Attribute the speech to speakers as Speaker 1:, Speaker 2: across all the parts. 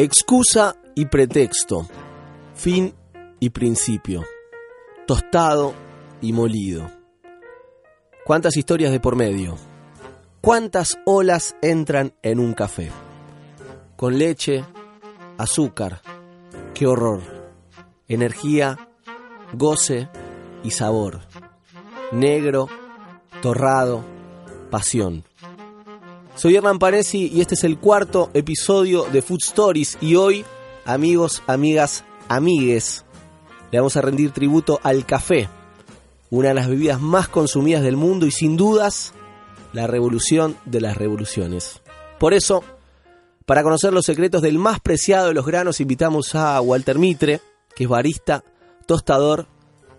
Speaker 1: Excusa y pretexto, fin y principio, tostado y molido. ¿Cuántas historias de por medio? ¿Cuántas olas entran en un café? Con leche, azúcar, qué horror. Energía, goce y sabor. Negro, torrado, pasión. Soy Hernán Panesi y este es el cuarto episodio de Food Stories y hoy, amigos, amigas, amigues, le vamos a rendir tributo al café, una de las bebidas más consumidas del mundo y sin dudas la revolución de las revoluciones. Por eso, para conocer los secretos del más preciado de los granos, invitamos a Walter Mitre, que es barista, tostador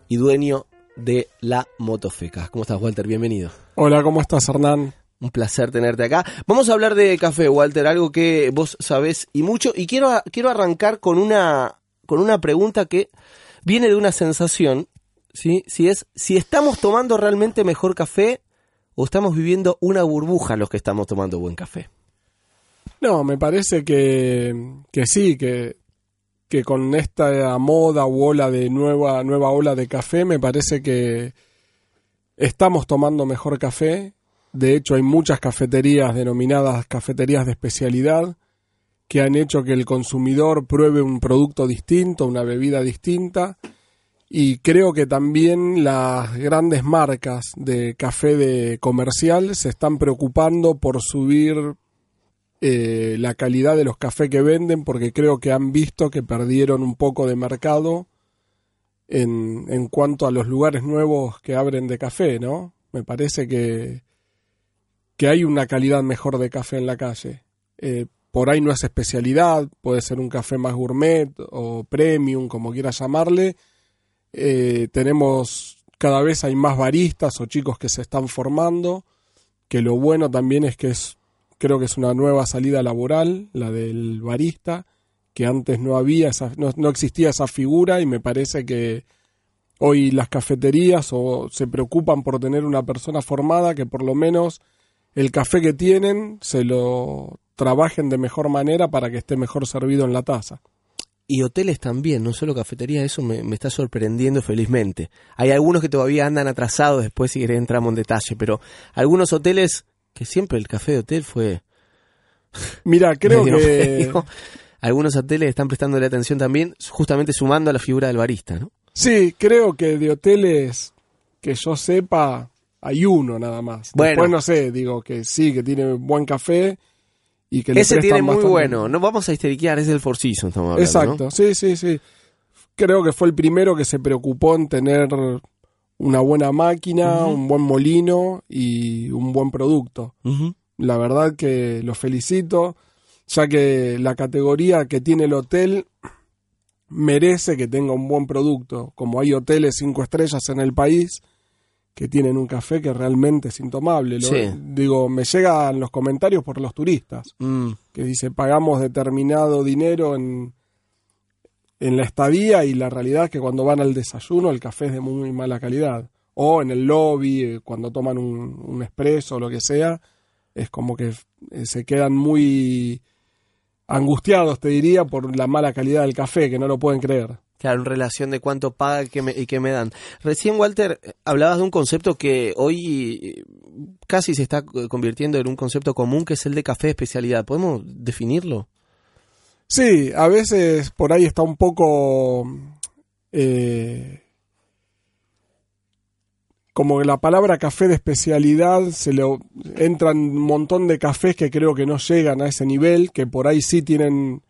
Speaker 1: y dueño de la Motofeca. ¿Cómo estás, Walter? Bienvenido.
Speaker 2: Hola, ¿cómo estás, Hernán?
Speaker 1: Un placer tenerte acá. Vamos a hablar de café, Walter, algo que vos sabés y mucho. Y quiero, quiero arrancar con una, con una pregunta que viene de una sensación, ¿sí? Si es, si estamos tomando realmente mejor café o estamos viviendo una burbuja los que estamos tomando buen café.
Speaker 2: No, me parece que, que sí, que, que con esta moda ola de nueva, nueva ola de café, me parece que estamos tomando mejor café de hecho, hay muchas cafeterías denominadas cafeterías de especialidad que han hecho que el consumidor pruebe un producto distinto, una bebida distinta. Y creo que también las grandes marcas de café de comercial se están preocupando por subir eh, la calidad de los cafés que venden porque creo que han visto que perdieron un poco de mercado en, en cuanto a los lugares nuevos que abren de café, ¿no? Me parece que, que hay una calidad mejor de café en la calle. Eh, por ahí no es especialidad, puede ser un café más gourmet o premium, como quieras llamarle. Eh, tenemos cada vez hay más baristas o chicos que se están formando, que lo bueno también es que es, creo que es una nueva salida laboral, la del barista, que antes no había, esa, no, no existía esa figura y me parece que hoy las cafeterías o se preocupan por tener una persona formada que por lo menos el café que tienen se lo trabajen de mejor manera para que esté mejor servido en la taza.
Speaker 1: Y hoteles también, no solo cafeterías, eso me, está sorprendiendo felizmente. Hay algunos que todavía andan atrasados, después si querés entramos en detalle, pero algunos hoteles que siempre el café de hotel fue...
Speaker 2: Mira, creo que...
Speaker 1: Algunos hoteles están prestándole atención también, justamente sumando a la figura del barista, ¿no?
Speaker 2: Sí, creo que de hoteles que yo sepa, hay uno nada más. Bueno. Después no sé, digo que sí, que tiene buen café y que
Speaker 1: Ese tiene muy bueno, no vamos a histeriquear, es el Four Seasons, estamos hablando,
Speaker 2: Exacto, sí, sí, sí. Creo que fue el primero que se preocupó en tener una buena máquina, un buen molino y un buen producto. La verdad que lo felicito, ya que la categoría que tiene el hotel merece que tenga un buen producto. Como hay hoteles cinco estrellas en el país, que tienen un café que realmente es intomable. Digo, me llegan los comentarios por los turistas, mm. que dice, pagamos determinado dinero en, en la estadía y la realidad es que cuando van al desayuno el café es de muy mala calidad. O en el lobby, eh, cuando toman un, un expreso o lo que sea, es como que eh, se quedan muy angustiados, te diría, por la mala calidad del café, que no lo pueden creer.
Speaker 1: Claro, en relación de cuánto paga y qué, me, dan. Recién, Walter, hablabas de un concepto que hoy eh, casi se está convirtiendo en un concepto común, que es el de café de especialidad. ¿Podemos definirlo?
Speaker 2: Sí, a veces por ahí está un poco... Eh, como la palabra café de especialidad se le entran un montón de cafés que creo que no llegan a ese nivel, que por ahí sí tienen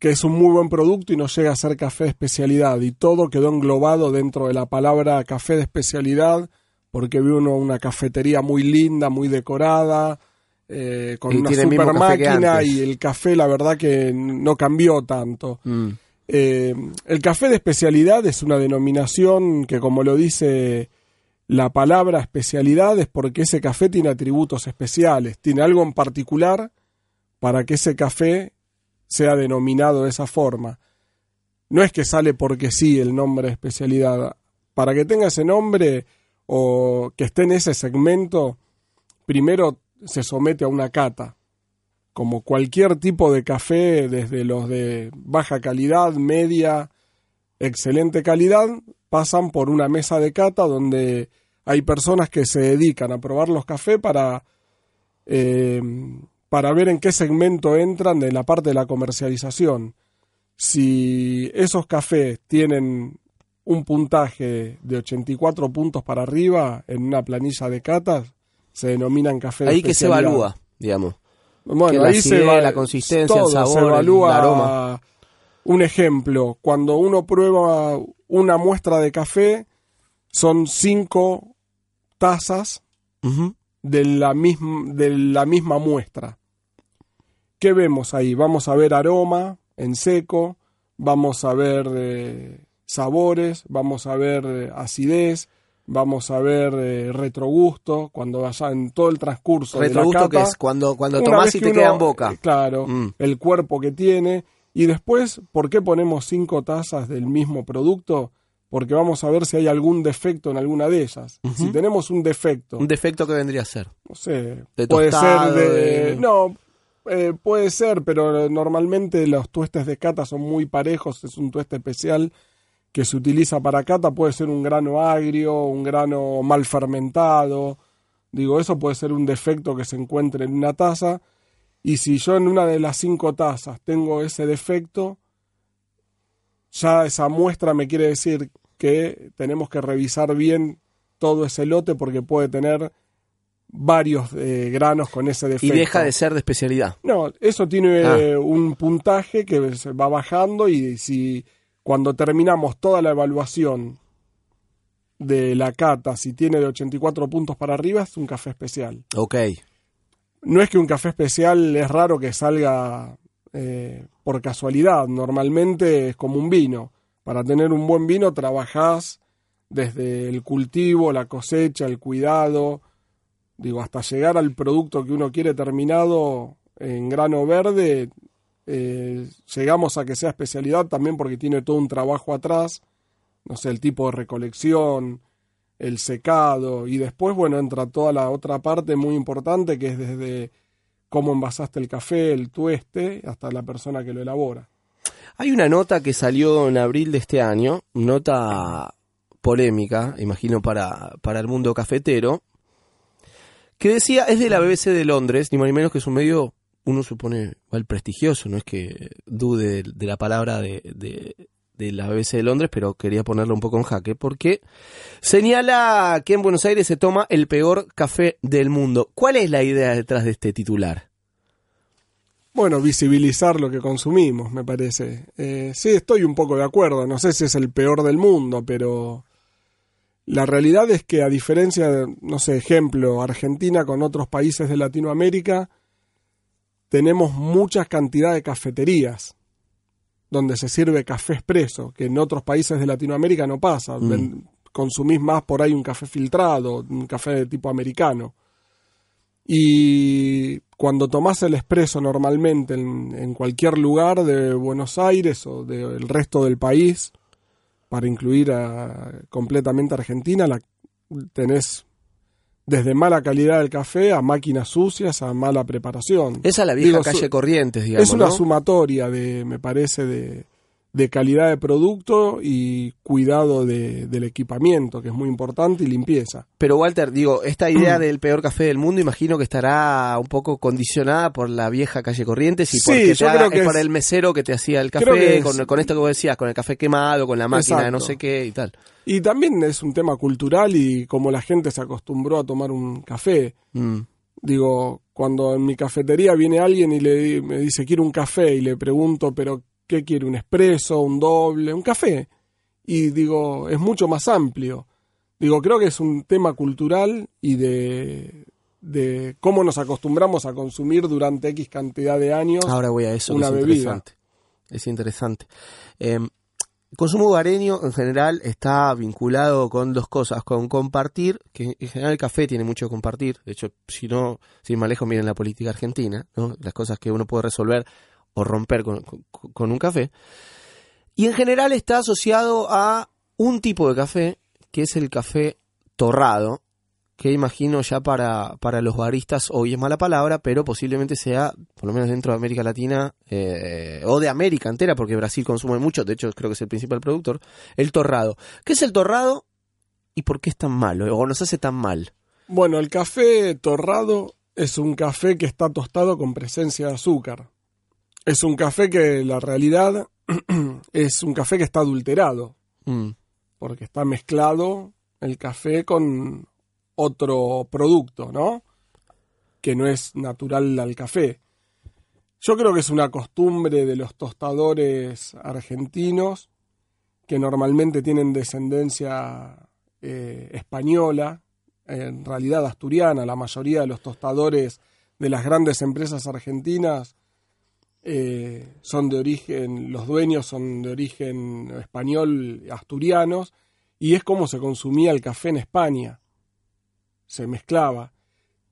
Speaker 2: que es un muy buen producto y no llega a ser café de especialidad. Y todo quedó englobado dentro de la palabra café de especialidad, porque vi uno una cafetería muy linda, muy decorada, eh, con una super máquina y el café la verdad que no cambió tanto. Mm. Eh, el café de especialidad es una denominación que como lo dice la palabra especialidad es porque ese café tiene atributos especiales, tiene algo en particular para que ese café sea denominado de esa forma. No es que sale porque sí el nombre de especialidad. Para que tenga ese nombre o que esté en ese segmento, primero se somete a una cata como cualquier tipo de café, desde los de baja calidad, media, excelente calidad, pasan por una mesa de cata donde hay personas que se dedican a probar los cafés para, eh, para ver en qué segmento entran de la parte de la comercialización. Si esos cafés tienen un puntaje de 84 puntos para arriba en una planilla de catas, se denominan café de
Speaker 1: Ahí que se evalúa, digamos.
Speaker 2: Bueno, ahí se
Speaker 1: acidez,
Speaker 2: va-
Speaker 1: la consistencia, el sabor,
Speaker 2: se
Speaker 1: el aroma.
Speaker 2: Un ejemplo, cuando uno prueba una muestra de café, son cinco tazas de la misma, de la misma muestra. ¿Qué vemos ahí? Vamos a ver aroma en seco, vamos a ver eh, sabores, vamos a ver eh, acidez, vamos a ver eh, retrogusto, cuando vaya en todo el transcurso de la
Speaker 1: Retrogusto que es cuando, cuando tomás y te
Speaker 2: uno-
Speaker 1: queda en boca.
Speaker 2: Claro,
Speaker 1: Mm.
Speaker 2: el cuerpo que tiene. Y después, ¿por qué ponemos cinco tazas del mismo producto? Porque vamos a ver si hay algún defecto en alguna de ellas. Si tenemos un defecto,
Speaker 1: Un defecto que vendría a ser.
Speaker 2: no sé,
Speaker 1: De
Speaker 2: puede
Speaker 1: tostado,
Speaker 2: ser de...
Speaker 1: de-
Speaker 2: No, eh, puede ser, pero normalmente los tuestes de cata son muy parejos, es un tueste especial que se utiliza para cata, puede ser un grano agrio, un grano mal fermentado, digo, eso puede ser un defecto que se encuentre en una taza, y si yo en una de las cinco tazas tengo ese defecto, ya esa muestra me quiere decir que tenemos que revisar bien todo ese lote porque puede tener varios eh, granos con ese
Speaker 1: Y
Speaker 2: defecto.
Speaker 1: deja de ser de especialidad.
Speaker 2: No, eso tiene
Speaker 1: Ah.
Speaker 2: un puntaje que se va bajando y si cuando terminamos toda la evaluación de la cata, si tiene de 84 puntos para arriba, es un café especial.
Speaker 1: Ok.
Speaker 2: No es que un café especial es raro que salga eh, por casualidad, normalmente es como un vino. Para tener un buen vino trabajás desde el cultivo, la cosecha, el cuidado, digo, hasta llegar al producto que uno quiere terminado en grano verde, eh, llegamos a que sea especialidad también porque tiene todo un trabajo atrás, no sé, el tipo de recolección, el secado y después, bueno, entra toda la otra parte muy importante que es desde cómo envasaste el café, el tueste, hasta la persona que lo elabora.
Speaker 1: Hay una nota que salió en abril de este año, nota polémica, imagino para, para el mundo cafetero, que decía, es de la BBC de Londres, ni más ni menos que es un medio, uno supone, igual prestigioso, no es que dude de, la palabra de, de- de la BBC de Londres, pero quería ponerlo un poco en jaque, porque señala que en Buenos Aires se toma el peor café del mundo. ¿Cuál es la idea detrás de este titular?
Speaker 2: Bueno, visibilizar lo que consumimos, me parece. Eh, sí, estoy un poco de acuerdo. No sé si es el peor del mundo, pero la realidad es que a diferencia, de, no sé, ejemplo, Argentina con otros países de Latinoamérica, tenemos muchas cantidades de cafeterías donde se sirve café expreso, que en otros países de Latinoamérica no pasa.
Speaker 1: Mm.
Speaker 2: Consumís más por ahí un café filtrado, un café de tipo americano. Y cuando tomás el expreso normalmente en, en cualquier lugar de Buenos Aires o del resto del país, para incluir a, completamente Argentina, la, tenés desde mala calidad del café a máquinas sucias a mala preparación.
Speaker 1: Esa es la vieja
Speaker 2: Digo,
Speaker 1: calle Corrientes, digamos.
Speaker 2: es una
Speaker 1: ¿no?
Speaker 2: sumatoria de, me parece, de, de calidad de producto y cuidado de- del equipamiento, que es muy importante, y limpieza.
Speaker 1: Pero Walter, digo, esta idea del peor café del mundo imagino que estará un poco condicionada por la vieja calle Corrientes y
Speaker 2: Sí,
Speaker 1: porque te haga- es por el mesero que te hacía el café, con, con esto que vos decías, con el café quemado, con la máquina de no sé qué y tal.
Speaker 2: Y también es un tema cultural y como la gente se acostumbró a tomar un café.
Speaker 1: Mm.
Speaker 2: Digo, cuando en mi cafetería viene alguien y le, me dice quiero un café y le pregunto, pero ¿qué quiere? ¿Un expreso? ¿Un doble? ¿Un café? Y digo, es mucho más amplio. Digo, creo que es un tema cultural y de, de cómo nos acostumbramos a consumir durante X cantidad de años.
Speaker 1: Ahora voy a eso,
Speaker 2: una
Speaker 1: es
Speaker 2: bebida.
Speaker 1: interesante. Es interesante. Eh, el consumo hogareño en general está vinculado con dos cosas, con compartir, que en general el café tiene mucho que compartir, de hecho, si no, sin más lejos miren la política argentina, ¿no? las cosas que uno puede resolver o romper con, un café, y en general está asociado a un tipo de café, que es el café torrado, que imagino ya para, para los baristas, hoy es mala palabra, pero posiblemente sea, por lo menos dentro de América Latina, eh, o de América entera, porque Brasil consume mucho, de hecho creo que es el principal productor, el torrado. ¿Qué es el torrado y por qué es tan malo, o nos hace tan mal?
Speaker 2: Bueno, el café torrado es un café que está tostado con presencia de azúcar. Es un café que la realidad es un café que está adulterado,
Speaker 1: Mm,
Speaker 2: porque está mezclado el café con otro producto, ¿no? Que no es natural al café. Yo creo que es una costumbre de los tostadores argentinos que normalmente tienen descendencia eh, española, en realidad asturiana. La mayoría de los tostadores de las grandes empresas argentinas eh, son de origen, los dueños son de origen español, asturianos, y es como se consumía el café en España. Se mezclaba.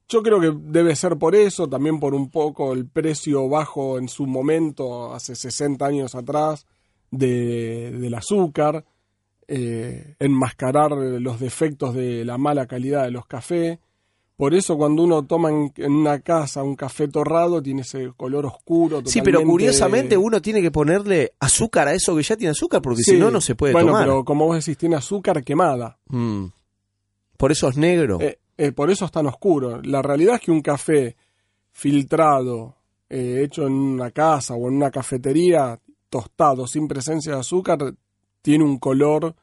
Speaker 2: Yo creo que debe ser por eso, también por un poco el precio bajo en su momento, hace 60 años atrás, de, del azúcar, eh, enmascarar los defectos de la mala calidad de los cafés. Por eso cuando uno toma en, en una casa un café torrado tiene ese color oscuro.
Speaker 1: Sí, pero curiosamente uno tiene que ponerle azúcar a eso que ya tiene azúcar, porque
Speaker 2: Sí.
Speaker 1: si no, no se puede
Speaker 2: bueno,
Speaker 1: tomar.
Speaker 2: pero como vos decís, tiene azúcar quemada.
Speaker 1: Mm. Por eso es negro.
Speaker 2: Eh, eh, por eso es tan oscuro. La realidad es que un café filtrado, eh, hecho en una casa o en una cafetería, tostado, sin presencia de azúcar, tiene un color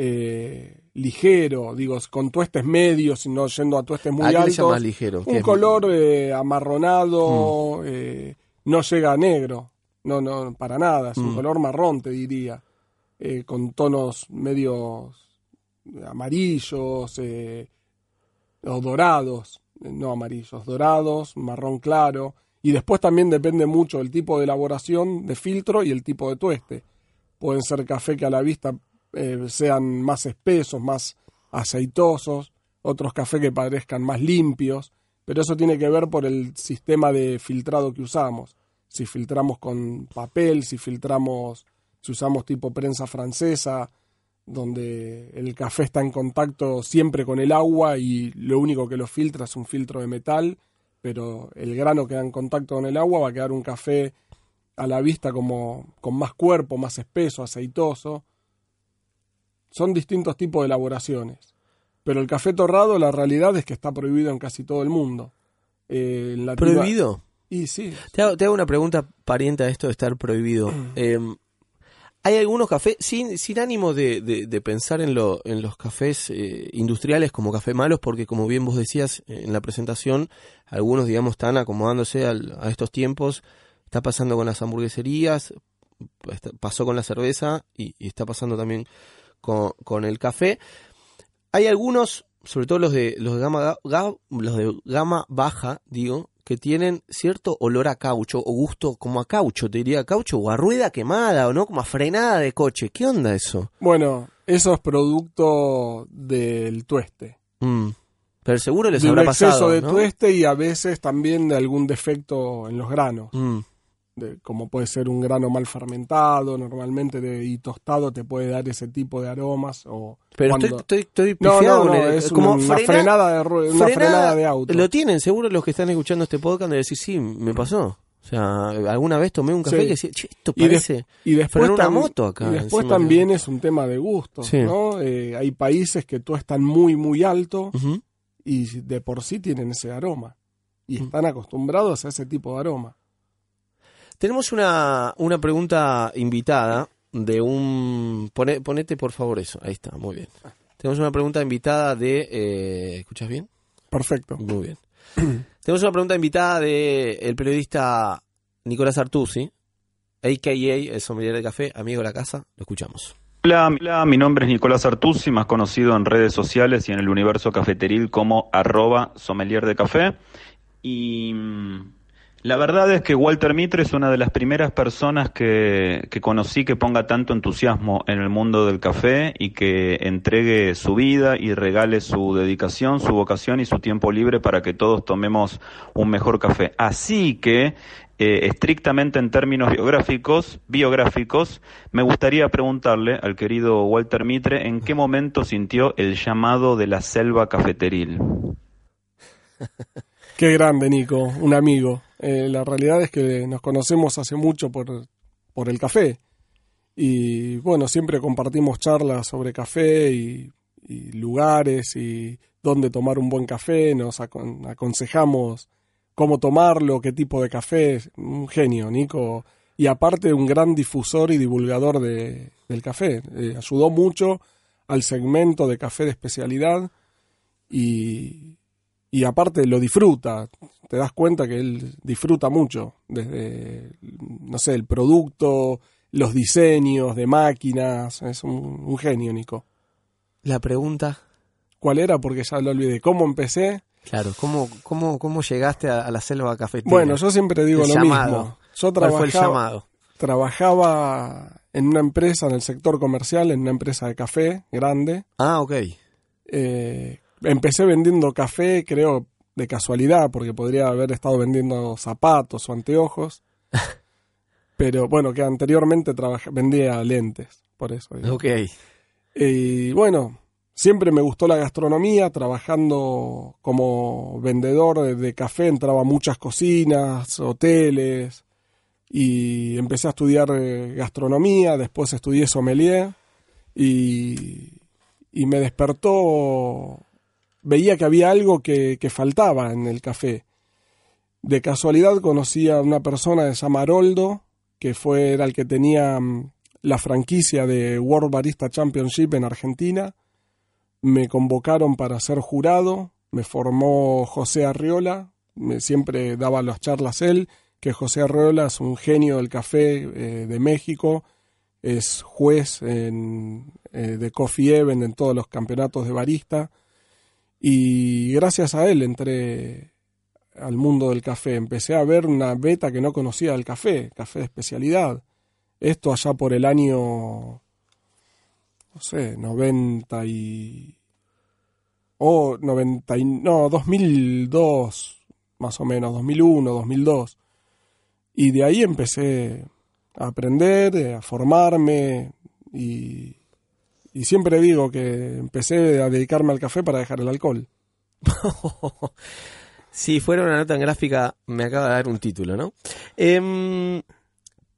Speaker 2: eh, ligero, digo, con tuestes medios, y no yendo a tuestes muy
Speaker 1: ¿A
Speaker 2: altos.
Speaker 1: ligero? ¿Qué
Speaker 2: Un?
Speaker 1: Mm.
Speaker 2: color eh, amarronado, eh, no llega a negro, no, no, para nada, es un
Speaker 1: Mm.
Speaker 2: color marrón, te diría, con tonos medios amarillos o dorados, no amarillos, dorados, marrón claro, y después también depende mucho el tipo de elaboración de filtro y el tipo de tueste. Pueden ser café que a la vista eh, sean más espesos, más aceitosos, otros cafés que parezcan más limpios, pero eso tiene que ver por el sistema de filtrado que usamos. Si filtramos con papel, si filtramos, si usamos tipo prensa francesa, donde el café está en contacto siempre con el agua y lo único que lo filtra es un filtro de metal, pero el grano queda en contacto con el agua, va a quedar un café a la vista como con más cuerpo, más espeso, aceitoso. Son distintos tipos de elaboraciones. Pero el café torrado, la realidad es que está prohibido en casi todo el mundo. Eh, en
Speaker 1: ¿Prohibido?
Speaker 2: Y sí.
Speaker 1: Te hago, te hago una pregunta pariente a esto de estar prohibido. Eh, hay algunos cafés, sin, sin ánimo de, de- de pensar en, lo, en los cafés eh, industriales como café malos, porque como bien vos decías eh, en la presentación, algunos, digamos, están acomodándose al- a estos tiempos. Está pasando con las hamburgueserías, pasó con la cerveza y, y está pasando también con, con el café. Hay algunos, sobre todo los de los de gama ga- ga- los de gama baja, digo, que tienen cierto olor a caucho o gusto como a caucho, te diría caucho o a rueda quemada o no, como a frenada de coche. ¿Qué onda eso?
Speaker 2: Bueno, eso es producto del tueste.
Speaker 1: Mm. Pero seguro les
Speaker 2: de un
Speaker 1: habrá
Speaker 2: exceso
Speaker 1: pasado,
Speaker 2: de
Speaker 1: ¿no?
Speaker 2: tueste y a veces también de algún defecto en los granos.
Speaker 1: Mm.
Speaker 2: De- como puede ser un grano mal fermentado, normalmente de, y tostado te puede dar ese tipo de aromas. O
Speaker 1: Pero
Speaker 2: cuando-
Speaker 1: estoy, estoy, estoy
Speaker 2: No,
Speaker 1: pifiado
Speaker 2: no, no, es
Speaker 1: como
Speaker 2: una
Speaker 1: frena-
Speaker 2: frenada de, frenada de auto.
Speaker 1: Lo tienen, seguro los que están escuchando este podcast de decir, sí, me pasó. O sea, alguna vez tomé un café
Speaker 2: Sí.
Speaker 1: que decía, che, esto
Speaker 2: Y, de-
Speaker 1: parece...
Speaker 2: y después,
Speaker 1: frenar una
Speaker 2: tam-
Speaker 1: moto acá
Speaker 2: y después también es un tema de gusto.
Speaker 1: Sí.
Speaker 2: ¿no? Eh, hay países que tuestan muy, muy alto y de por sí tienen ese aroma. Y están acostumbrados a ese tipo de aroma.
Speaker 1: Tenemos una, una pregunta invitada de un... Pone- ponete por favor eso, ahí está, muy bien. Tenemos una pregunta invitada de... Eh, ¿Escuchas bien?
Speaker 2: Perfecto.
Speaker 1: Muy bien. Tenemos una pregunta invitada de el periodista Nicolás Artusi, a.k.a. el sommelier de café, amigo de la casa. Lo escuchamos.
Speaker 3: Hola, hola, mi nombre es Nicolás Artusi, más conocido en redes sociales y en el universo cafeteril como arroba sommelier de café. Y mm, la verdad es que Walter Mitre es una de las primeras personas que, que conocí que ponga tanto entusiasmo en el mundo del café y que entregue su vida y regale su dedicación, su vocación y su tiempo libre para que todos tomemos un mejor café. Así que eh, estrictamente en términos biográficos, biográficos, me gustaría preguntarle al querido Walter Mitre en qué momento sintió el llamado de la selva cafeteril.
Speaker 2: Qué grande, Nico, un amigo. Eh, la realidad es que nos conocemos hace mucho por, por el café. Y bueno, siempre compartimos charlas sobre café y, lugares y dónde tomar un buen café, nos aconsejamos cómo tomarlo, qué tipo de café. Un genio, Nico. Y aparte un gran difusor y divulgador de, del café. Eh, ayudó mucho al segmento de café de especialidad y, y aparte lo disfruta. Te das cuenta que él disfruta mucho desde, no sé, el producto, los diseños de máquinas. Es un, un genio, Nico.
Speaker 1: La pregunta.
Speaker 2: ¿Cuál era? Porque ya lo olvidé. ¿Cómo empecé?
Speaker 1: Claro, ¿cómo, cómo, cómo llegaste a, a la selva cafetera?
Speaker 2: Bueno, yo siempre digo
Speaker 1: El
Speaker 2: lo
Speaker 1: llamado.
Speaker 2: mismo. Yo
Speaker 1: ¿Cuál fue el
Speaker 2: trabajaba,
Speaker 1: llamado?
Speaker 2: trabajaba en una empresa, en el sector comercial, en una empresa de café grande.
Speaker 1: Ah, ok.
Speaker 2: Eh, empecé vendiendo café, creo, de casualidad, porque podría haber estado vendiendo zapatos o anteojos. Pero bueno, que anteriormente trabajé, vendía lentes, por eso.
Speaker 1: Ok.
Speaker 2: Y bueno, siempre me gustó la gastronomía, trabajando como vendedor de, de café, entraba a muchas cocinas, hoteles, y empecé a estudiar eh, gastronomía, después estudié sommelier, y, y me despertó, veía que había algo que, faltaba en el café. De casualidad conocí a una persona que se llama que fue, era el que tenía mm, la franquicia de World Barista Championship en Argentina. Me convocaron para ser jurado, me formó José Arriola, me, siempre daba las charlas él, que José Arriola es un genio del café eh, de México, es juez eh, de Coffee Event en todos los campeonatos de barista y gracias a él entré al mundo del café. Empecé a ver una beta que no conocía del café, café de especialidad. Esto allá por el año, no sé, 90 y... O 90 y... No, 2002, más o menos, 2001, 2002. Y de ahí empecé a aprender, a formarme y, y siempre digo que empecé a dedicarme al café para dejar el alcohol.
Speaker 1: si fuera una nota en gráfica, me acaba de dar un título, ¿no? Em,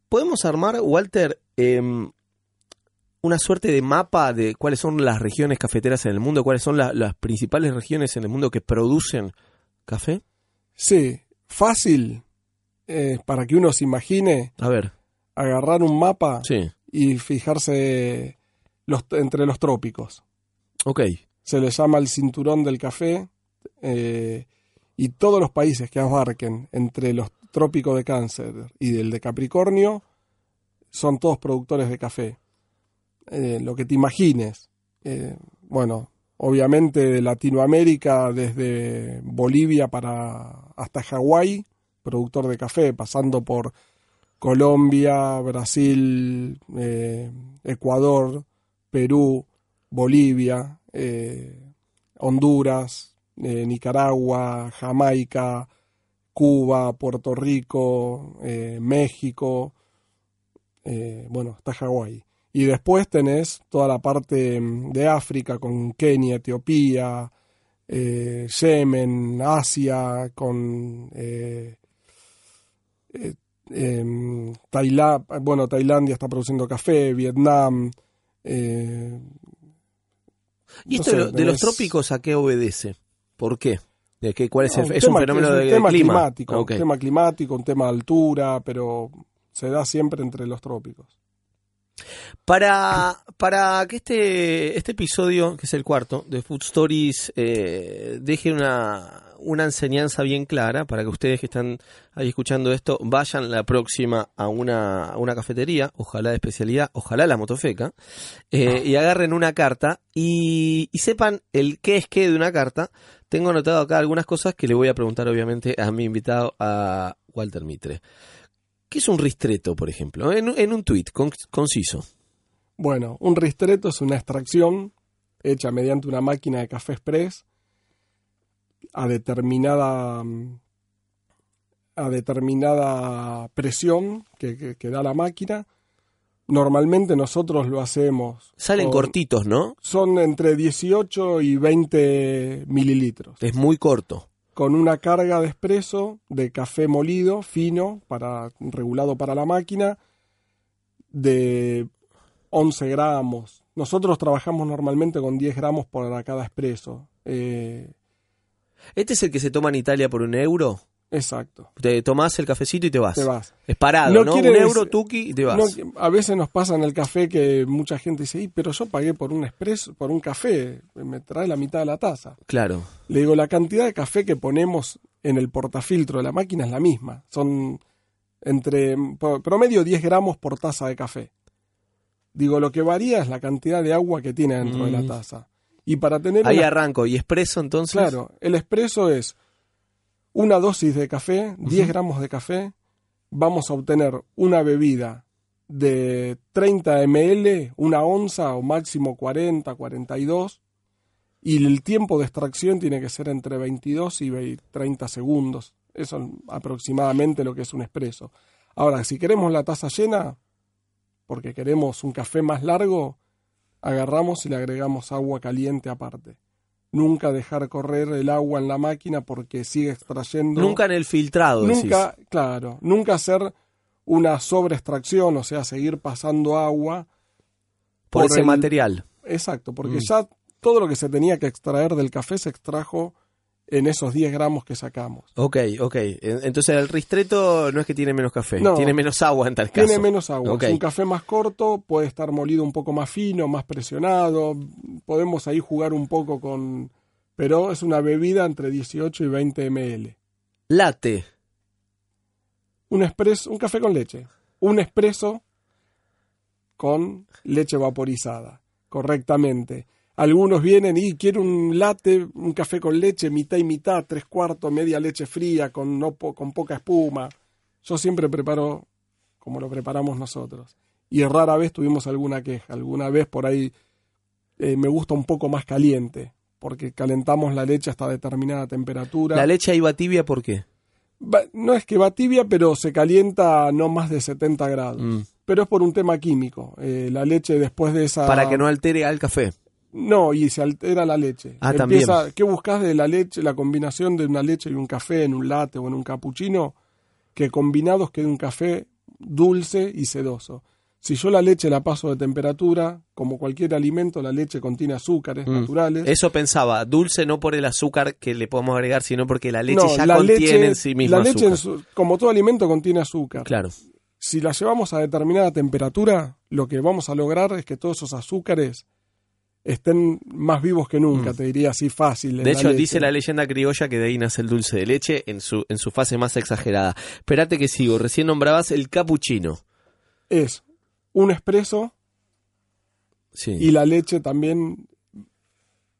Speaker 1: Podemos armar, Walter, em, una suerte de mapa de cuáles son las regiones cafeteras en el mundo, cuáles son la- las principales regiones en el mundo que producen café.
Speaker 2: Sí, fácil eh, para que uno se imagine
Speaker 1: A ver,
Speaker 2: agarrar un mapa
Speaker 1: sí,
Speaker 2: y fijarse los, entre los trópicos.
Speaker 1: ok.
Speaker 2: Se le llama el cinturón del café eh, y todos los países que abarquen entre los trópicos de Cáncer y del de Capricornio son todos productores de café. Eh, lo que te imagines. Eh, bueno, obviamente de Latinoamérica, desde Bolivia para hasta Hawái, productor de café, pasando por Colombia, Brasil, eh, Ecuador, Perú, Bolivia, eh, Honduras, eh, Nicaragua, Jamaica, Cuba, Puerto Rico, eh, México, bueno, hasta Hawái. Y después tenés toda la parte mm, de África con Kenia, Etiopía, Yemen, Asia, con eh, eh, em, Taila- bueno, Tailandia está produciendo café, Vietnam. Eh,
Speaker 1: ¿Y
Speaker 2: no
Speaker 1: esto
Speaker 2: sé,
Speaker 1: de, lo- de los tropicos a qué obedece? ¿Por qué? ¿De qué, ¿Cuál es el
Speaker 2: No,
Speaker 1: es un
Speaker 2: tema-
Speaker 1: fenómeno
Speaker 2: es un
Speaker 1: de
Speaker 2: tema
Speaker 1: clima?
Speaker 2: climático,
Speaker 1: Ok.
Speaker 2: un tema climático, un tema de altura, pero se da siempre entre los trópicos.
Speaker 1: Para, para que este, este episodio, que es el cuarto, de Food Stories, eh, deje una, una enseñanza bien clara para que ustedes que están ahí escuchando esto vayan la próxima a una, a una cafetería, ojalá de especialidad, ojalá la motofeca, eh, y agarren una carta y, sepan el qué es qué de una carta. Tengo anotado acá algunas cosas que le voy a preguntar obviamente a mi invitado, a Walter Mitre. ¿Qué es un ristreto, por ejemplo? En, en un tuit con- conciso.
Speaker 2: Bueno, un ristretto es una extracción hecha mediante una máquina de café express a determinada a determinada presión que, que- que da la máquina. Normalmente nosotros lo hacemos.
Speaker 1: Salen
Speaker 2: con-
Speaker 1: cortitos, ¿no?
Speaker 2: Son entre 18 y 20 mililitros.
Speaker 1: Es muy corto.
Speaker 2: Con una carga de espresso de café molido, fino, para, regulado para la máquina, de 11 gramos. Nosotros trabajamos normalmente con 10 gramos por cada espresso. Eh,
Speaker 1: ¿Este es el que se toma en Italia por un euro?
Speaker 2: exacto.
Speaker 1: Te tomás el cafecito y te vas.
Speaker 2: Te vas.
Speaker 1: Es parado,
Speaker 2: No
Speaker 1: ¿no? Un euro, tuki y te vas.
Speaker 2: No, a veces nos pasa en el café que mucha gente dice, "Y, pero yo pagué por un expreso, por un café, me trae la mitad de la taza.
Speaker 1: Claro.
Speaker 2: Le digo, la cantidad de café que ponemos en el portafiltro de la máquina es la misma. Son entre promedio 10 gramos por taza de café. Digo, lo que varía es la cantidad de agua que tiene dentro de la
Speaker 1: Mm.
Speaker 2: taza. Y para tener
Speaker 1: Ahí
Speaker 2: una-
Speaker 1: arranco. ¿Y expreso entonces?
Speaker 2: Claro, el expreso es una dosis de café, 10 gramos de café. Vamos a obtener una bebida de 30 ml, una onza o máximo 40, 42. Y el tiempo de extracción tiene que ser entre 22 y 20 30 segundos. Eso es aproximadamente lo que es un expreso. Ahora, si queremos la taza llena, porque queremos un café más largo, agarramos y le agregamos agua caliente aparte. Nunca dejar correr el agua en la máquina porque sigue extrayendo.
Speaker 1: Nunca en el filtrado, decís.
Speaker 2: Nunca, claro, nunca hacer una sobreextracción, o sea, seguir pasando agua.
Speaker 1: por,
Speaker 2: por
Speaker 1: ese
Speaker 2: el-
Speaker 1: material.
Speaker 2: Exacto, porque
Speaker 1: Mm.
Speaker 2: ya todo lo que se tenía que extraer del café se extrajo en esos 10 gramos que sacamos.
Speaker 1: Ok, ok. En- Entonces el ristreto no es que tiene menos café,
Speaker 2: No.
Speaker 1: tiene menos agua en tal caso.
Speaker 2: Tiene menos agua.
Speaker 1: Ok.
Speaker 2: Es un café más corto, puede estar molido un poco más fino, más presionado. Podemos ahí jugar un poco con. Pero es una bebida entre 18 y 20 ml.
Speaker 1: Latte.
Speaker 2: Un espresso, un café con leche. Un espresso con leche vaporizada, correctamente. Algunos vienen y quiero un latte, un café con leche, mitad y mitad, tres cuartos, media leche fría, con, no po- con poca espuma. Yo siempre preparo como lo preparamos nosotros. Y rara vez tuvimos alguna queja. Alguna vez por ahí eh, me gusta un poco más caliente, porque calentamos la leche hasta determinada temperatura.
Speaker 1: La leche ahí va tibia, ¿por qué?
Speaker 2: No es que va tibia, pero se calienta a no más de 70 grados.
Speaker 1: Mm.
Speaker 2: Pero es por un tema químico. Eh, la leche después de esa...
Speaker 1: Para que no altere al café.
Speaker 2: No, y se altera la leche.
Speaker 1: Ah,
Speaker 2: Empieza, ¿Qué buscas de la leche, la combinación de una leche y un café en un latte o en un cappuccino? Que combinados quede un café dulce y sedoso. Si yo la leche la paso de temperatura, como cualquier alimento, la leche contiene azúcares
Speaker 1: Mm.
Speaker 2: naturales.
Speaker 1: Eso pensaba, dulce no por el azúcar que le podemos agregar, sino porque la leche
Speaker 2: No,
Speaker 1: ya
Speaker 2: la
Speaker 1: contiene
Speaker 2: leche-
Speaker 1: en sí misma
Speaker 2: La leche, en
Speaker 1: azúcar.
Speaker 2: su- como todo alimento, contiene azúcar.
Speaker 1: Claro.
Speaker 2: si la llevamos a determinada temperatura, lo que vamos a lograr es que todos esos azúcares estén más vivos que nunca,
Speaker 1: Mm.
Speaker 2: te diría así fácil.
Speaker 1: De hecho, dice la leyenda criolla que de ahí nace el dulce de leche en su, en su fase más exagerada. Espérate que sigo. Recién nombrabas el cappuccino.
Speaker 2: Es un espresso
Speaker 1: Sí.
Speaker 2: y la leche también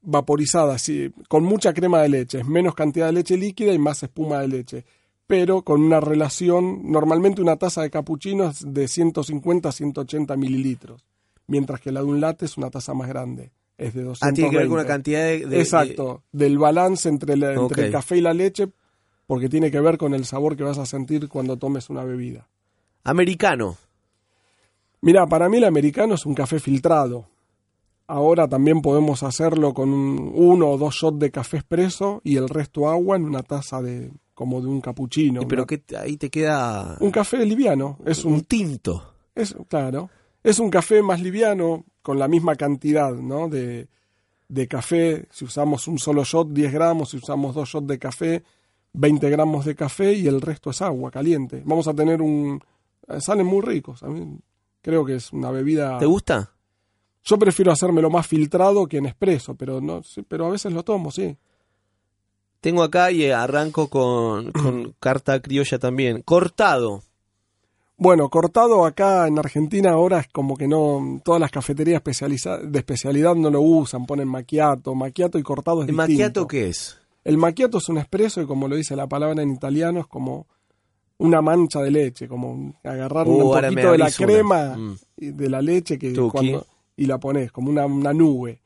Speaker 2: vaporizada, sí, con mucha crema de leche. Es menos cantidad de leche líquida y más espuma de leche. Pero con una relación, normalmente una taza de cappuccino es de 150 a 180 mililitros, mientras que la de un latte es una taza más grande, es de 220.
Speaker 1: Ah, tiene que ver con una cantidad de... de-
Speaker 2: Exacto, del balance entre, la- entre el café y la leche, porque tiene que ver con el sabor que vas a sentir cuando tomes una bebida.
Speaker 1: Americano.
Speaker 2: Mira, para mí el americano es un café filtrado. Ahora también podemos hacerlo con un- uno o dos shots de café expreso y el resto agua en una taza de como de un cappuccino.
Speaker 1: Y pero
Speaker 2: una-
Speaker 1: que ahí te queda
Speaker 2: un café liviano, es
Speaker 1: un
Speaker 2: un
Speaker 1: tinto.
Speaker 2: es claro, es un café más liviano con la misma cantidad, ¿no? De, de café, si usamos un solo shot, 10 gramos, si usamos dos shots de café, 20 gramos de café y el resto es agua caliente. Vamos a tener un... eh, Salen muy ricos, a mí creo que es una bebida...
Speaker 1: ¿Te gusta?
Speaker 2: Yo prefiero hacérmelo más filtrado que en expreso, pero no, sí, pero a veces lo tomo, sí.
Speaker 1: Tengo acá y arranco con, con carta criolla también. Cortado.
Speaker 2: Bueno, cortado acá en Argentina ahora es como que no, todas las cafeterías especializa- de especialidad no lo usan, ponen macchiato, macchiato y cortado es
Speaker 1: ¿El
Speaker 2: distinto.
Speaker 1: macchiato qué es?
Speaker 2: El macchiato es un espresso y como lo dice la palabra en italiano es como una mancha de leche, como agarrar
Speaker 1: Uh,
Speaker 2: un poquito de la crema
Speaker 1: Mm.
Speaker 2: de la leche que cuando y la pones como una, una nube.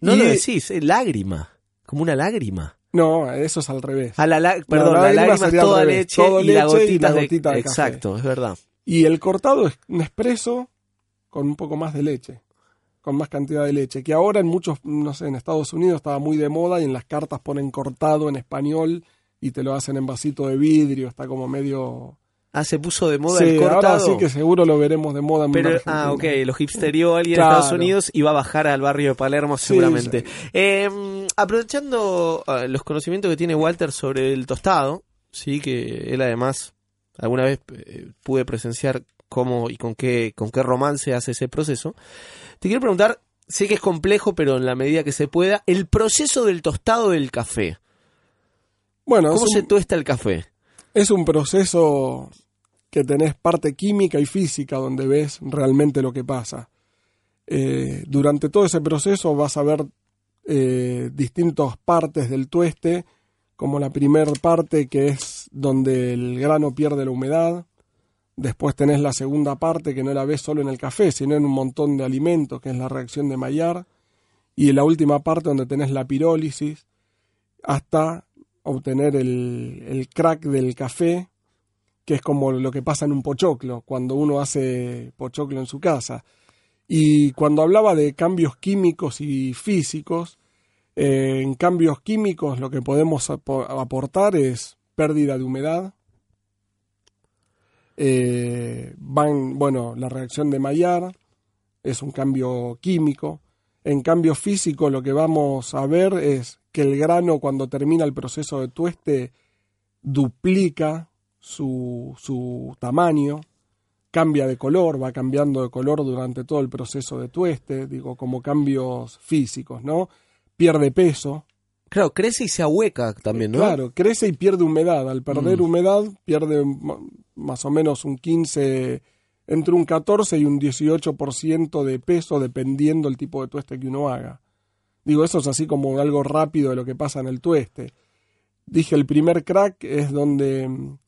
Speaker 1: No
Speaker 2: Y-
Speaker 1: lo decís, es lágrima. Como una lágrima.
Speaker 2: No, eso es al revés.
Speaker 1: A la, la- perdón, la,
Speaker 2: lágrima
Speaker 1: lágrima es toda leche,
Speaker 2: todo
Speaker 1: y la
Speaker 2: y
Speaker 1: gotita,
Speaker 2: la
Speaker 1: de-
Speaker 2: gotita de.
Speaker 1: Exacto, es verdad.
Speaker 2: Y el cortado es un expreso con un poco más de leche, con más cantidad de leche, que ahora en muchos, no sé, en Estados Unidos estaba muy de moda y en las cartas ponen cortado en español y te lo hacen en vasito de vidrio, está como medio...
Speaker 1: Ah, se puso de moda
Speaker 2: Sí,
Speaker 1: el cortado.
Speaker 2: ahora sí que seguro lo veremos de moda en
Speaker 1: Pero,
Speaker 2: Argentina.
Speaker 1: ah, ok, lo hipsterió alguien
Speaker 2: Claro.
Speaker 1: en Estados Unidos y va a bajar al barrio de Palermo
Speaker 2: Sí,
Speaker 1: seguramente.
Speaker 2: sí.
Speaker 1: Eh, aprovechando ah, los conocimientos que tiene Walter sobre el tostado, sí, que él además alguna vez eh, pude presenciar cómo y con qué, con qué romance hace ese proceso, te quiero preguntar, sé que es complejo, pero en la medida que se pueda, el proceso del tostado del café.
Speaker 2: Bueno,
Speaker 1: ¿Cómo se tuesta el café?
Speaker 2: Es un proceso que tenés parte química y física donde ves realmente lo que pasa. Eh, durante todo ese proceso vas a ver eh, distintas partes del tueste, como la primera parte que es donde el grano pierde la humedad, después tenés la segunda parte que no la ves solo en el café, sino en un montón de alimentos, que es la reacción de Maillard, y la última parte donde tenés la pirólisis, hasta obtener el, el crack del café, que es como lo que pasa en un pochoclo, cuando uno hace pochoclo en su casa. Y cuando hablaba de cambios químicos y físicos, eh, en cambios químicos lo que podemos apo- aportar es pérdida de humedad. Eh, van, bueno, la reacción de Maillard es un cambio químico. En cambio físico lo que vamos a ver es que el grano cuando termina el proceso de tueste duplica su, su tamaño, cambia de color, va cambiando de color durante todo el proceso de tueste, digo, como cambios físicos, ¿no? Pierde peso,
Speaker 1: Claro, crece y se ahueca también, ¿no?
Speaker 2: Claro, crece y pierde humedad. Al perder
Speaker 1: Mm.
Speaker 2: humedad, pierde más o menos un 15, entre un 14 y un 18% de peso, dependiendo el tipo de tueste que uno haga. Digo, eso es así como algo rápido de lo que pasa en el tueste. Dije, el primer crack es donde mm,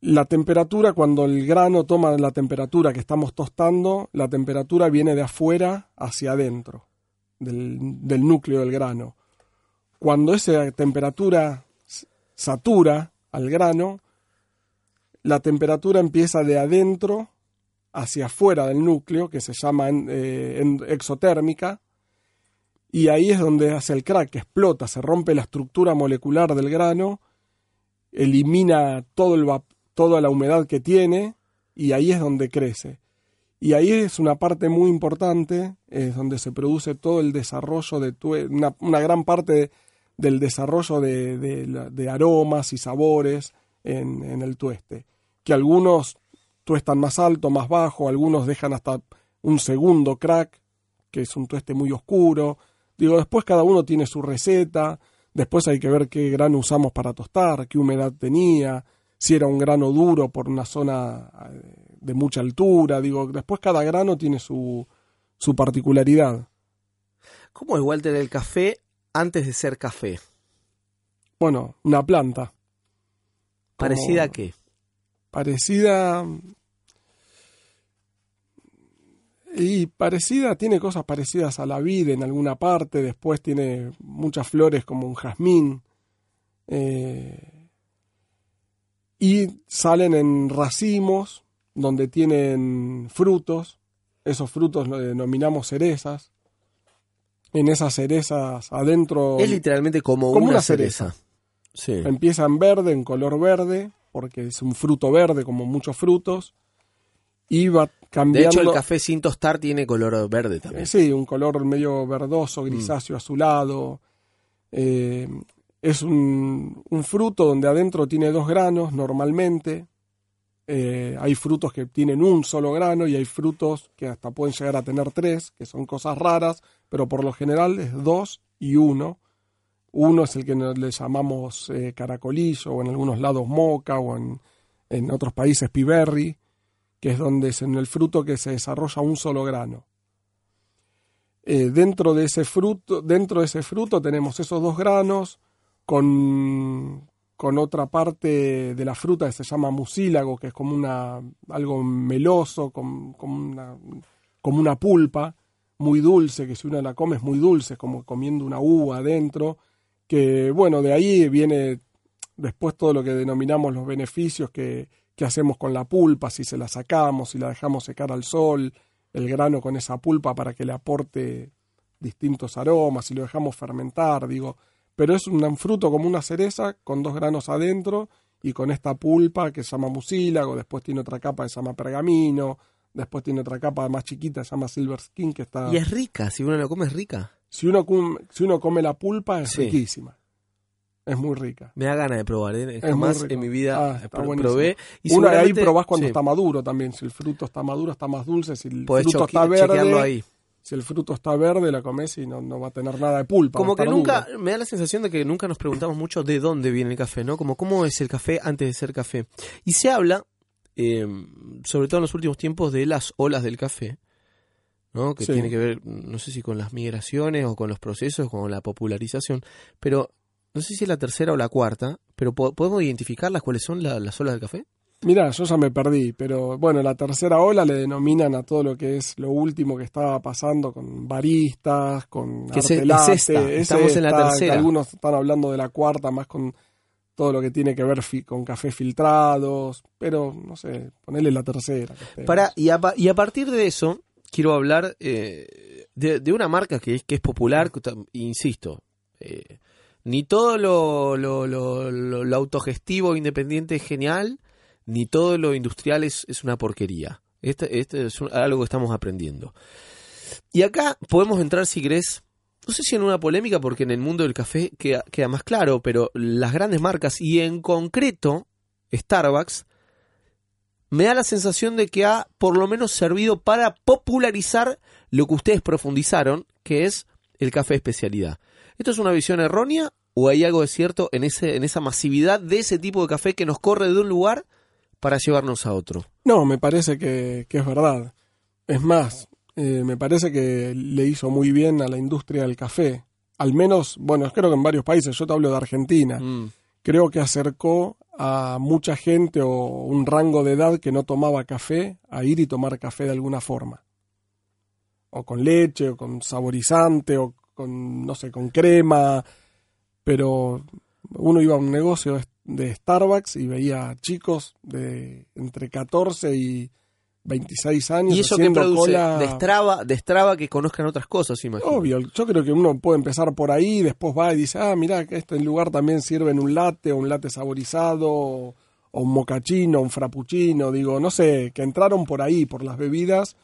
Speaker 2: la temperatura, cuando el grano toma la temperatura que estamos tostando, la temperatura viene de afuera hacia adentro, del, del núcleo del grano. Cuando esa temperatura satura al grano, la temperatura empieza de adentro hacia afuera del núcleo, que se llama eh, exotérmica, y ahí es donde hace el crack, explota, se rompe la estructura molecular del grano, elimina todo el toda la humedad que tiene, y ahí es donde crece. Y ahí es una parte muy importante, es donde se produce todo el desarrollo de una, gran parte del desarrollo de aromas y sabores en, en el tueste. Que algunos tuestan más alto, más bajo, algunos dejan hasta un segundo crack, que es un tueste muy oscuro. Digo, después cada uno tiene su receta, después hay que ver qué grano usamos para tostar, qué humedad tenía, si era un grano duro por una zona eh, de mucha altura. Digo, después cada grano tiene su, su particularidad.
Speaker 1: ¿Cómo es Walter el café antes de ser café?
Speaker 2: Bueno, una planta.
Speaker 1: ¿Parecida a qué?
Speaker 2: Parecida. Y parecida, tiene cosas parecidas a la vid en alguna parte, después tiene muchas flores como un jazmín. eh, y salen en racimos donde tienen frutos, esos frutos lo denominamos cerezas. En esas cerezas adentro
Speaker 1: Es literalmente como,
Speaker 2: como
Speaker 1: una,
Speaker 2: una
Speaker 1: cereza. Sí.
Speaker 2: Empieza en verde, en color verde, porque es un fruto verde como muchos frutos, y va
Speaker 1: De
Speaker 2: cambiando.
Speaker 1: hecho, el café sin tostar tiene color verde también.
Speaker 2: Sí, un color medio verdoso, grisáceo, azulado. Eh, es un, un fruto donde adentro tiene dos granos normalmente. Eh, hay frutos que tienen un solo grano y hay frutos que hasta pueden llegar a tener tres, que son cosas raras, pero por lo general es dos y uno. Uno es el que le llamamos eh, caracolillo, o en algunos lados moca, o en, otros países piberri, que es donde es en el fruto que se desarrolla un solo grano. Eh, dentro de ese fruto, dentro de ese fruto tenemos esos dos granos con, con otra parte de la fruta que se llama mucílago, que es como una algo meloso, com- como una, como una pulpa muy dulce, que si uno la come es muy dulce, como comiendo una uva adentro, que bueno, de ahí viene después todo lo que denominamos los beneficios que, que hacemos con la pulpa, si se la sacamos, si la dejamos secar al sol, el grano con esa pulpa para que le aporte distintos aromas, si lo dejamos fermentar, digo, pero es un fruto como una cereza con dos granos adentro y con esta pulpa que se llama mucílago, después tiene otra capa que se llama pergamino, después tiene otra capa más chiquita que se llama silver skin que está...
Speaker 1: Y es rica, si uno la come es rica.
Speaker 2: Si uno, si uno come la pulpa es riquísima. Es muy rica.
Speaker 1: Me da ganas de probar, ¿eh? Jamás en mi vida ah, probé.
Speaker 2: Y Uno ahí probás cuando está maduro también. Si el fruto está maduro, está más dulce. Si el fruto está verde, ahí. si el fruto está verde, la comes y no, no va a tener nada de pulpa.
Speaker 1: Como que nunca, me da la sensación de que nunca nos preguntamos mucho de dónde viene el café, ¿no? Como cómo es el café antes de ser café. Y se habla, eh, sobre todo en los últimos tiempos, de las olas del café. ¿No? que tiene que ver, no sé si con las migraciones o con los procesos, con la popularización, pero no sé si es la tercera o la cuarta, pero ¿podemos identificarlas cuáles son las olas del café?
Speaker 2: Mira, yo ya me perdí, pero bueno, la tercera ola le denominan a todo lo que es lo último que estaba pasando con baristas, con
Speaker 1: ¿Qué es Estamos en la tercera.
Speaker 2: Algunos están hablando de la cuarta, más con todo lo que tiene que ver con café filtrados, pero no sé, ponerle la tercera.
Speaker 1: Para, y, a, y a partir de eso, quiero hablar eh, de, una marca que es, que es popular, insisto, eh, ni todo lo, lo, lo, autogestivo independiente es genial, ni todo lo industrial es, una porquería. Este, este es algo que estamos aprendiendo. Y acá podemos entrar, si querés, no sé si en una polémica, porque en el mundo del café queda más claro, pero las grandes marcas, y en concreto Starbucks, me da la sensación de que ha por lo menos servido para popularizar lo que ustedes profundizaron, que es el café especialidad. ¿Esto es una visión errónea o hay algo de cierto en, ese, en esa masividad de ese tipo de café que nos corre de un lugar para llevarnos a otro?
Speaker 2: No, me parece que, es verdad. Es más, eh, me parece que le hizo muy bien a la industria del café. Al menos, bueno, creo que en varios países, yo te hablo de Argentina. Mm. Creo que acercó a mucha gente o un rango de edad que no tomaba café a ir y tomar café de alguna forma. O con leche, o con saborizante, o con, no sé, con crema. Pero uno iba a un negocio de Starbucks y veía chicos de entre 14 y 26 años.
Speaker 1: ¿Y eso que produce? Destraba, destraba que conozcan otras cosas, imagino.
Speaker 2: Obvio, yo creo que uno puede empezar por ahí, después va y dice, ah, mira, que este lugar también sirve en un latte, o un latte saborizado, o un mocachino, un frappuccino, digo, no sé, que entraron por ahí, por las bebidas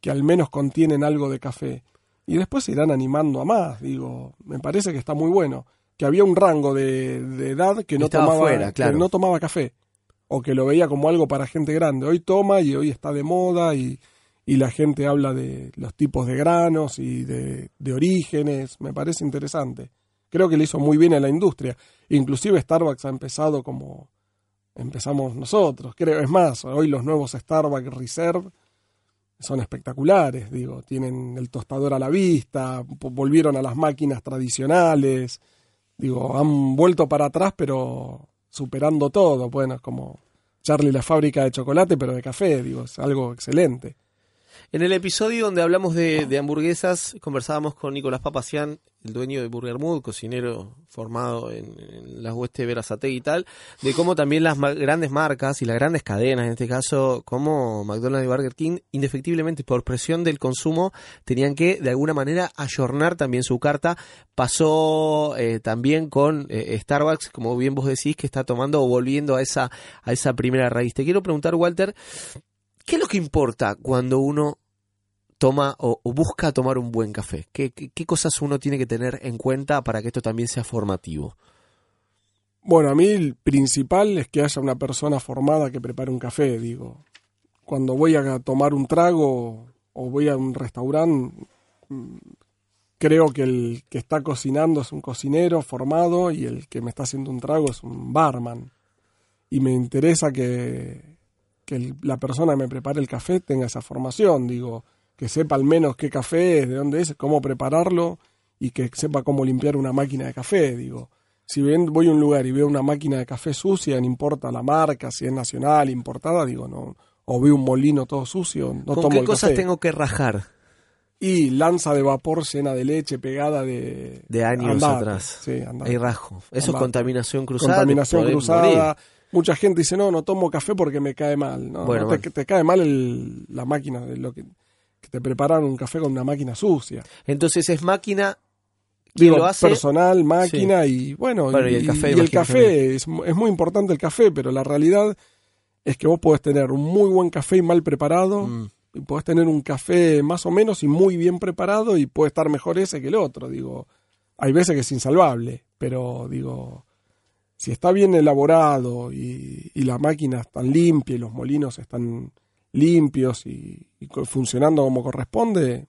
Speaker 2: que al menos contienen algo de café. Y después se irán animando a más, digo, me parece que está muy bueno. Que había un rango de, edad que no, tomaba, que no tomaba café o que lo veía como algo para gente grande. Hoy toma y hoy está de moda y, la gente habla de los tipos de granos y de, orígenes. Me parece interesante. Creo que le hizo muy bien a la industria. Inclusive Starbucks ha empezado como empezamos nosotros. Creo, es más, hoy los nuevos Starbucks Reserve son espectaculares, digo, tienen el tostador a la vista, volvieron a las máquinas tradicionales, digo, han vuelto para atrás, pero superando todo. Bueno, como Charlie la fábrica de chocolate, pero de café, digo, es algo excelente.
Speaker 1: En el episodio donde hablamos de, hamburguesas, conversábamos con Nicolás Papacián, el dueño de Burger Mood, cocinero formado en, las huestes de Verazate y tal, de cómo también las grandes marcas y las grandes cadenas, en este caso como McDonald's y Burger King, indefectiblemente por presión del consumo, tenían que de alguna manera ayornar también su carta. Pasó eh, también con eh, Starbucks, como bien vos decís, que está tomando o volviendo a esa, a esa primera raíz. Te quiero preguntar, Walter, ¿qué es lo que importa cuando uno toma o, busca tomar un buen café? ¿Qué, cosas uno tiene que tener en cuenta para que esto también sea formativo?
Speaker 2: Bueno, a mí el principal es que haya una persona formada que prepare un café, digo. Cuando voy a tomar un trago o voy a un restaurante, mm, creo que el que está cocinando es un cocinero formado y el que me está haciendo un trago es un barman. Y me interesa que, que la persona que me prepare el café tenga esa formación, digo, que sepa al menos qué café es, de dónde es, cómo prepararlo y que sepa cómo limpiar una máquina de café. Digo, si voy a un lugar y veo una máquina de café sucia, no importa la marca, si es nacional, importada, digo, no. O veo un molino todo sucio, no
Speaker 1: ¿Con qué cosas tengo que rajar?
Speaker 2: Y lanza de vapor llena de leche pegada de...
Speaker 1: De años
Speaker 2: Andate,
Speaker 1: atrás.
Speaker 2: Sí, andate.
Speaker 1: Rasgo. Eso es contaminación cruzada.
Speaker 2: Contaminación cruzada.
Speaker 1: morir.
Speaker 2: Mucha gente dice, no, no tomo café porque me cae mal. No,
Speaker 1: Bueno,
Speaker 2: no, te, cae mal el- la máquina, de lo que, que te preparan un café con una máquina sucia.
Speaker 1: Entonces es máquina. ¿Quién
Speaker 2: Digo,
Speaker 1: lo hace?
Speaker 2: personal, máquina y bueno,
Speaker 1: Bueno, y el café,
Speaker 2: el
Speaker 1: imagino
Speaker 2: café es muy importante el café, pero la realidad es que vos podés tener un muy buen café y mal preparado,
Speaker 1: Mm.
Speaker 2: y podés tener un café más o menos y muy bien preparado y puede estar mejor ese que el otro. Digo, hay veces que es insalvable, pero digo, si está bien elaborado y, y la máquina está limpia y los molinos están limpios y, funcionando como corresponde,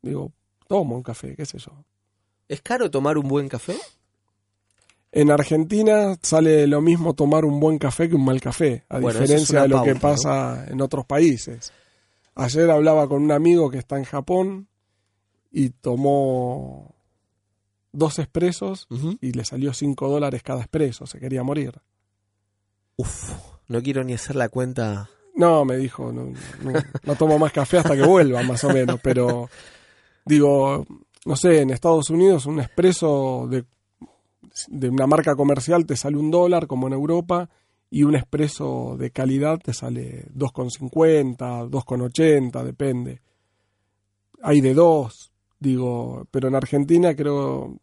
Speaker 2: digo, tomo un café, qué sé yo.
Speaker 1: ¿Es caro tomar un buen café?
Speaker 2: En Argentina sale lo mismo tomar un buen café que un mal café, a
Speaker 1: Bueno, eso es
Speaker 2: diferencia de lo que pasa en otros países. Ayer hablaba con un amigo que está en Japón y tomó dos expresos y le salió 5 dólares cada expreso, se quería morir.
Speaker 1: Uf, no quiero ni hacer la cuenta.
Speaker 2: No, me dijo, no, no- no tomo más café hasta que vuelva, más o menos, pero digo, no sé, en Estados Unidos un expreso de, de una marca comercial te sale un dólar, como en Europa, y un expreso de calidad te sale 2,50, 2,80, depende. Hay de dos, digo, pero en Argentina creo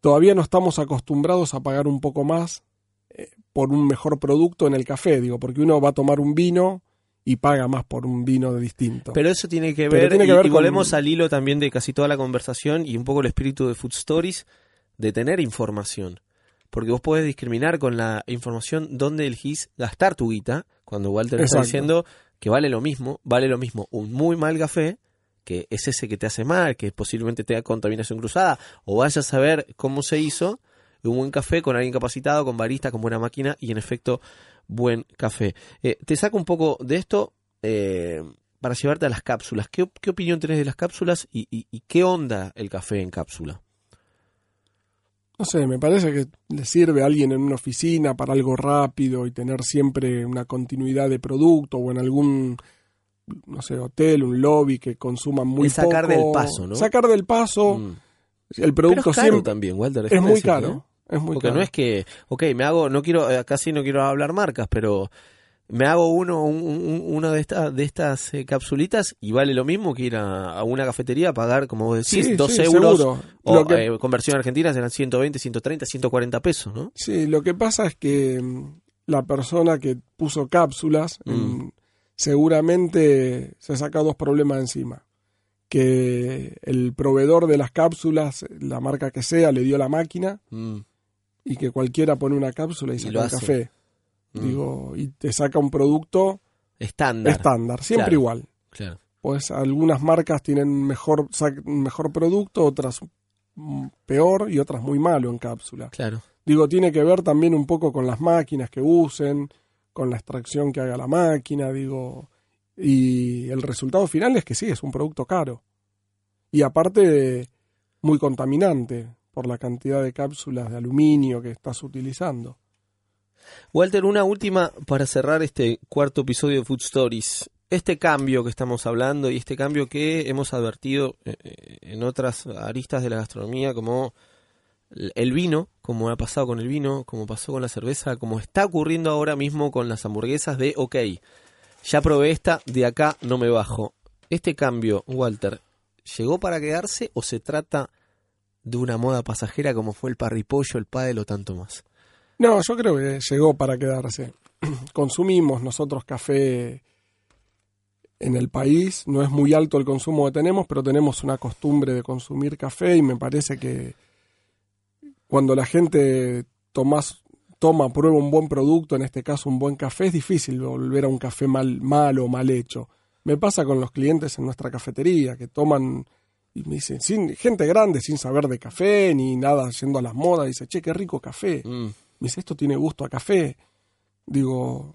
Speaker 2: todavía no estamos acostumbrados a pagar un poco más eh, por un mejor producto en el café, digo, porque uno va a tomar un vino y paga más por un vino de distinto.
Speaker 1: Pero eso tiene que ver,
Speaker 2: tiene que
Speaker 1: y,
Speaker 2: ver
Speaker 1: y
Speaker 2: con-
Speaker 1: volvemos al hilo también de casi toda la conversación y un poco el espíritu de Food Stories, de tener información. Porque vos podés discriminar con la información dónde elegís gastar tu guita, cuando Walter está diciendo que vale lo mismo, vale lo mismo un muy mal café, que es ese que te hace mal, que posiblemente tenga contaminación cruzada, o vayas a saber cómo se hizo, un buen café con alguien capacitado, con barista, con buena máquina y en efecto buen café. Eh, te saco un poco de esto eh, para llevarte a las cápsulas. ¿Qué, qué opinión tenés de las cápsulas y- y qué onda el café en cápsula?
Speaker 2: No sé, me parece que le sirve a alguien en una oficina para algo rápido y tener siempre una continuidad de producto o en algún, no sé, hotel, un lobby que consuman muy
Speaker 1: sacar
Speaker 2: poco.
Speaker 1: del paso, ¿no?
Speaker 2: Sacar del paso.
Speaker 1: Mm.
Speaker 2: El
Speaker 1: Pero
Speaker 2: producto
Speaker 1: es caro
Speaker 2: siempre
Speaker 1: también, Walter.
Speaker 2: es muy caro. Es muy
Speaker 1: Porque
Speaker 2: caro.
Speaker 1: no es que, ok, me hago, no quiero, eh, casi no quiero hablar marcas, pero me hago uno, un- un- una de estas, de estas eh, capsulitas y vale lo mismo que ir a, a una cafetería a pagar, como vos decís,
Speaker 2: Sí,
Speaker 1: euros.
Speaker 2: seguro.
Speaker 1: O
Speaker 2: que-
Speaker 1: eh, conversión argentina serán 120, 130, 140 pesos, ¿no?
Speaker 2: Sí, lo que pasa es que mm, la persona que puso cápsulas
Speaker 1: Mm.
Speaker 2: mm, seguramente se saca dos problemas encima. Que el proveedor de las cápsulas, la marca que sea, le dio la máquina
Speaker 1: Mm,
Speaker 2: y que cualquiera pone una cápsula y
Speaker 1: Y
Speaker 2: saca
Speaker 1: lo
Speaker 2: un café.
Speaker 1: mm.
Speaker 2: Digo, y te saca un producto
Speaker 1: estándar.
Speaker 2: estándar, siempre
Speaker 1: Claro.
Speaker 2: igual.
Speaker 1: Claro.
Speaker 2: Pues algunas marcas tienen mejor, mejor producto, otras mm, peor y otras muy malo en cápsula.
Speaker 1: Claro.
Speaker 2: Digo, tiene que ver también un poco con las máquinas que usen, con la extracción que haga la máquina, digo. Y el resultado final es que sí, es un producto caro. Y aparte, muy contaminante por la cantidad de cápsulas de aluminio que estás utilizando.
Speaker 1: Walter, una última para cerrar este cuarto episodio de Food Stories. Este cambio que estamos hablando y este cambio que hemos advertido eh, eh, en otras aristas de la gastronomía, como el vino, como ha pasado con el vino, como pasó con la cerveza, como está ocurriendo ahora mismo con las hamburguesas de, ok, ya probé esta, de acá no me bajo. Este cambio, Walter, ¿llegó para quedarse o se trata de una moda pasajera como fue el parripollo, el pádel o tanto más?
Speaker 2: No, yo creo que llegó para quedarse. Consumimos nosotros café en el país, no es muy alto el consumo que tenemos, pero tenemos una costumbre de consumir café y me parece que cuando la gente toma, prueba un buen producto, en este caso un buen café, es difícil volver a un café mal, malo o mal hecho. Me pasa con los clientes en nuestra cafetería que toman y me dicen, sin, gente grande, sin saber de café ni nada, yendo a las modas, dice, che, qué rico café.
Speaker 1: Mm.
Speaker 2: Me dice, esto tiene gusto a café. Digo,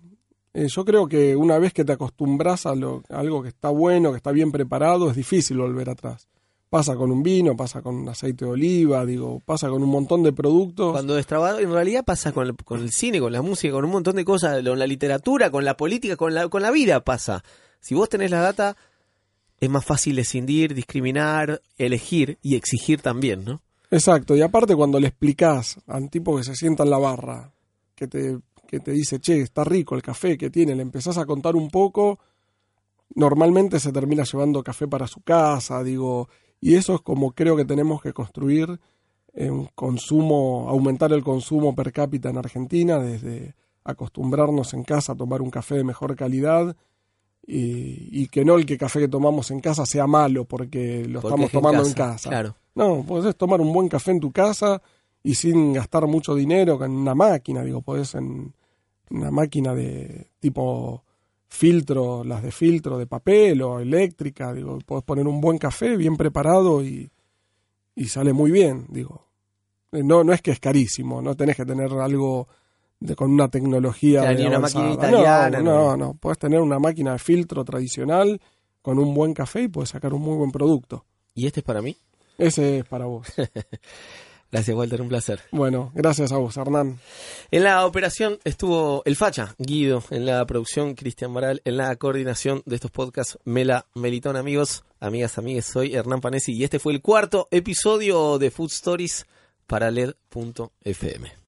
Speaker 2: eh, yo creo que una vez que te acostumbras a, lo- a algo que está bueno, que está bien preparado, es difícil volver atrás. Pasa con un vino, pasa con aceite de oliva, digo, pasa con un montón de productos.
Speaker 1: Cuando destrabado, en realidad pasa con el, con el cine, con la música, con un montón de cosas, con la literatura, con la política, con la, con la vida pasa. Si vos tenés la data, es más fácil escindir, discriminar, elegir y exigir también, ¿no?
Speaker 2: Exacto, y aparte cuando le explicás a un tipo que se sienta en la barra, que te, que te dice, che, está rico el café que tiene, le empezás a contar un poco, normalmente se termina llevando café para su casa, digo, y eso es como creo que tenemos que construir en consumo, aumentar el consumo per cápita en Argentina, desde acostumbrarnos en casa a tomar un café de mejor calidad y, y que no el que café que tomamos en casa sea malo porque lo
Speaker 1: Porque
Speaker 2: estamos
Speaker 1: es en
Speaker 2: tomando en
Speaker 1: casa,
Speaker 2: casa.
Speaker 1: claro.
Speaker 2: No, podés tomar un buen café en tu casa y sin gastar mucho dinero en una máquina, digo, podés en una máquina de tipo filtro, las de filtro de papel o eléctrica, digo, podés poner un buen café bien preparado y, y sale muy bien, digo. Eh, No, no es que es carísimo, no tenés que tener algo de, con una tecnología.
Speaker 1: Claro,
Speaker 2: de
Speaker 1: ni una máquina italiana,
Speaker 2: No,
Speaker 1: no.
Speaker 2: no, no, podés tener una máquina de filtro tradicional con un buen café y podés sacar un muy buen producto.
Speaker 1: ¿Y este es para mí?
Speaker 2: Ese es para vos.
Speaker 1: Gracias, Walter, un placer.
Speaker 2: Bueno, gracias a vos, Hernán.
Speaker 1: En la operación estuvo el Facha, Guido, en la producción Cristian Maral, en la coordinación de estos podcasts Mela Melitón, amigos, amigas, amigues, soy Hernán Panesi y este fue el cuarto episodio de Food Stories para LED.fm.